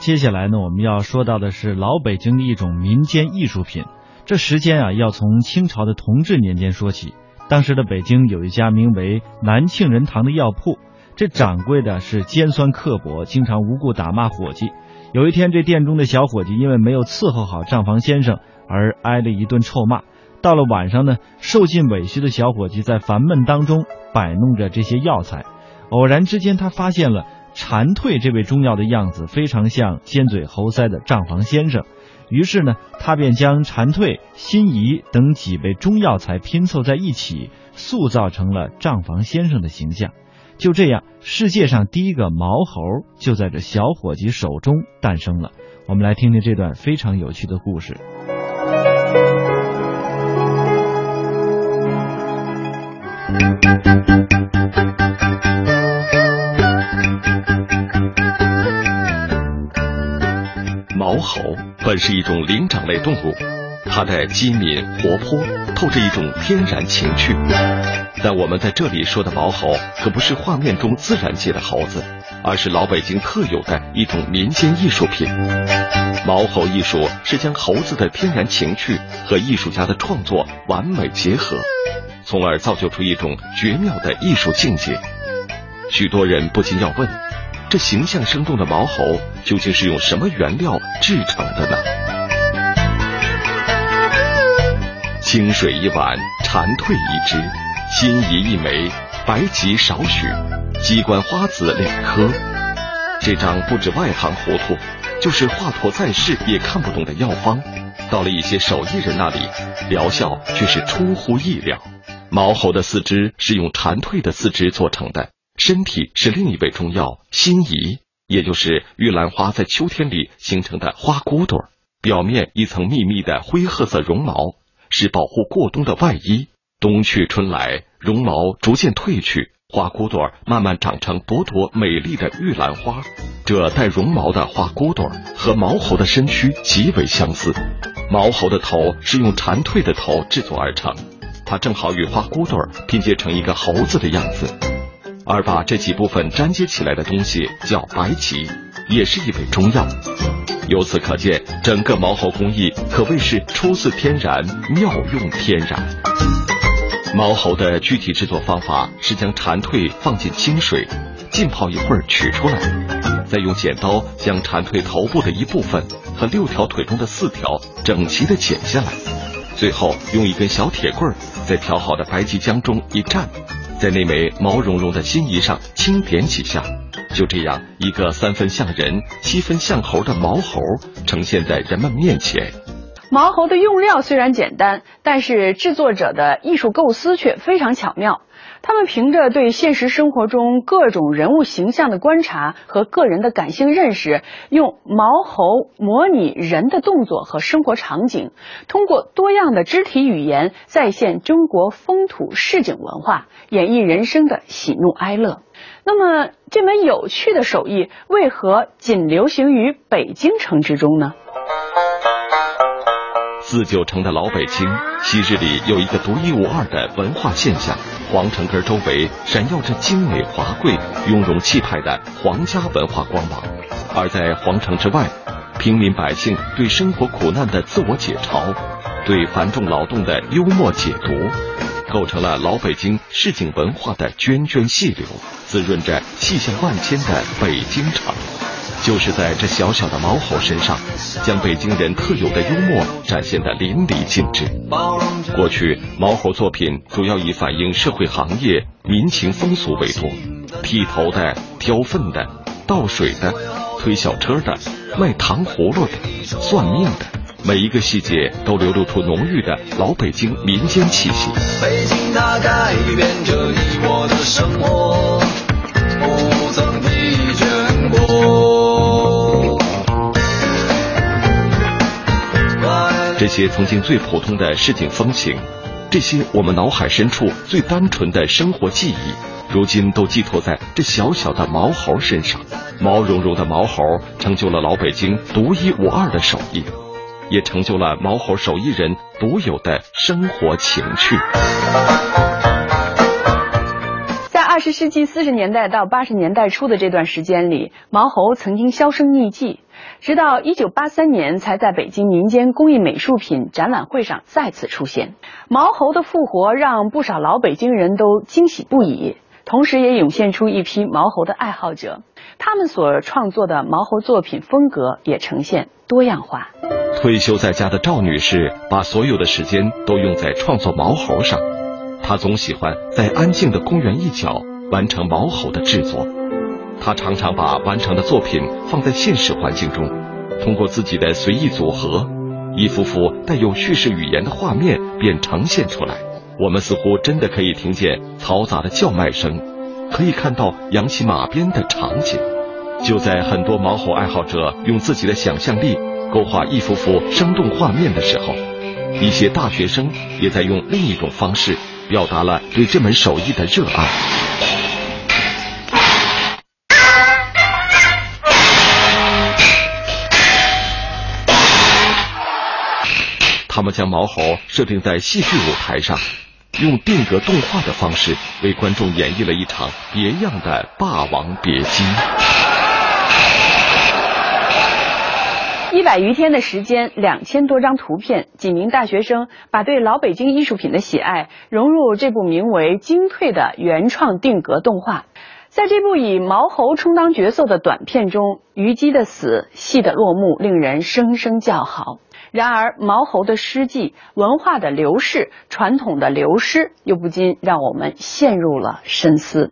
接下来呢，我们要说到的是老北京的一种民间艺术品。这时间啊，要从清朝的同治年间说起。当时的北京有一家名为南庆仁堂的药铺，这掌柜的是尖酸刻薄，经常无故打骂伙计。有一天，这店中的小伙计因为没有伺候好账房先生而挨了一顿臭骂。到了晚上呢，受尽委屈的小伙计在烦闷当中摆弄着这些药材，偶然之间他发现了。蝉蜕这味中药的样子非常像尖嘴猴腮的账房先生，于是呢，他便将蝉蜕、辛夷等几味中药材拼凑在一起，塑造成了账房先生的形象。就这样，世界上第一个毛猴就在这小伙计手中诞生了。我们来听听这段非常有趣的故事。猴本是一种灵长类动物，它的机敏活泼，透着一种天然情趣。但我们在这里说的毛猴，可不是画面中自然界的猴子，而是老北京特有的一种民间艺术品。毛猴艺术是将猴子的天然情趣和艺术家的创作完美结合，从而造就出一种绝妙的艺术境界。许多人不禁要问。这形象生动的毛猴究竟是用什么原料制成的呢？清水一碗，蝉蜕一只，辛夷一枚，白芨少许，鸡冠花籽两颗。这张不止外行糊涂，就是华佗在世也看不懂的药方，到了一些手艺人那里，疗效却是出乎意料。毛猴的四肢是用蝉蜕的四肢做成的。身体是另一味中药辛夷，也就是玉兰花在秋天里形成的花骨朵表面一层密密的灰褐色绒毛，是保护过冬的外衣。冬去春来，绒毛逐渐褪去，花骨朵慢慢长成朵朵美丽的玉兰花。这带绒毛的花骨朵和毛猴的身躯极为相似。毛猴的头是用蝉蜕的头制作而成，它正好与花骨朵拼接成一个猴子的样子。而把这几部分粘接起来的东西叫白芨，也是一味中药。由此可见，整个毛猴工艺可谓是出自天然，妙用天然。毛猴的具体制作方法是将蝉蜕放进清水，浸泡一会儿取出来，再用剪刀将蝉蜕头部的一部分和六条腿中的四条整齐的剪下来，最后用一根小铁棍在调好的白芨浆中一蘸。在那枚毛茸茸的心仪上轻点几下，就这样，一个三分像人、七分像猴的毛猴呈现在人们面前。毛猴的用料虽然简单，但是制作者的艺术构思却非常巧妙。他们凭着对现实生活中各种人物形象的观察和个人的感性认识，用毛猴模拟人的动作和生活场景，通过多样的肢体语言再现中国风土市井文化，演绎人生的喜怒哀乐。那么，这门有趣的手艺为何仅流行于北京城之中呢？自旧城的老北京，昔日里有一个独一无二的文化现象：皇城根周围闪耀着精美华贵、雍容气派的皇家文化光芒；而在皇城之外，平民百姓对生活苦难的自我解嘲，对繁重劳动的幽默解读，构成了老北京市井文化的涓涓细流，滋润着气象万千的北京城。就是在这小小的毛猴身上，将北京人特有的幽默展现得淋漓尽致。过去毛猴作品主要以反映社会行业民情风俗为多，剃头的、挑粪的、倒水的、推小车的、卖糖葫芦的、算命的，每一个细节都流露出浓郁的老北京民间气息。北京大概些曾经最普通的市井风情，这些我们脑海深处最单纯的生活记忆，如今都寄托在这小小的毛猴身上。毛茸茸的毛猴成就了老北京独一无二的手艺，也成就了毛猴手艺人独有的生活情趣。二十世纪四十年代到八十年代初的这段时间里，毛猴曾经销声匿迹，直到一九八三年才在北京民间工艺美术品展览会上再次出现。毛猴的复活让不少老北京人都惊喜不已，同时也涌现出一批毛猴的爱好者。他们所创作的毛猴作品风格也呈现多样化。退休在家的赵女士把所有的时间都用在创作毛猴上。她总喜欢在安静的公园一角完成毛猴的制作。他常常把完成的作品放在现实环境中，通过自己的随意组合，一幅幅带有叙事语言的画面便呈现出来。我们似乎真的可以听见嘈杂的叫卖声，可以看到扬起马鞭的场景。就在很多毛猴爱好者用自己的想象力勾画一幅幅生动画面的时候，一些大学生也在用另一种方式。表达了对这门手艺的热爱。他们将毛猴设定在戏剧舞台上，用定格动画的方式为观众演绎了一场别样的《霸王别姬》。一百余天的时间，两千多张图片，几名大学生把对老北京艺术品的喜爱融入这部名为《精退》的原创定格动画。在这部以毛猴充当角色的短片中，虞姬的死、戏的落幕令人声声叫好。然而，毛猴的诗迹、文化的流逝、传统的流失，又不禁让我们陷入了深思。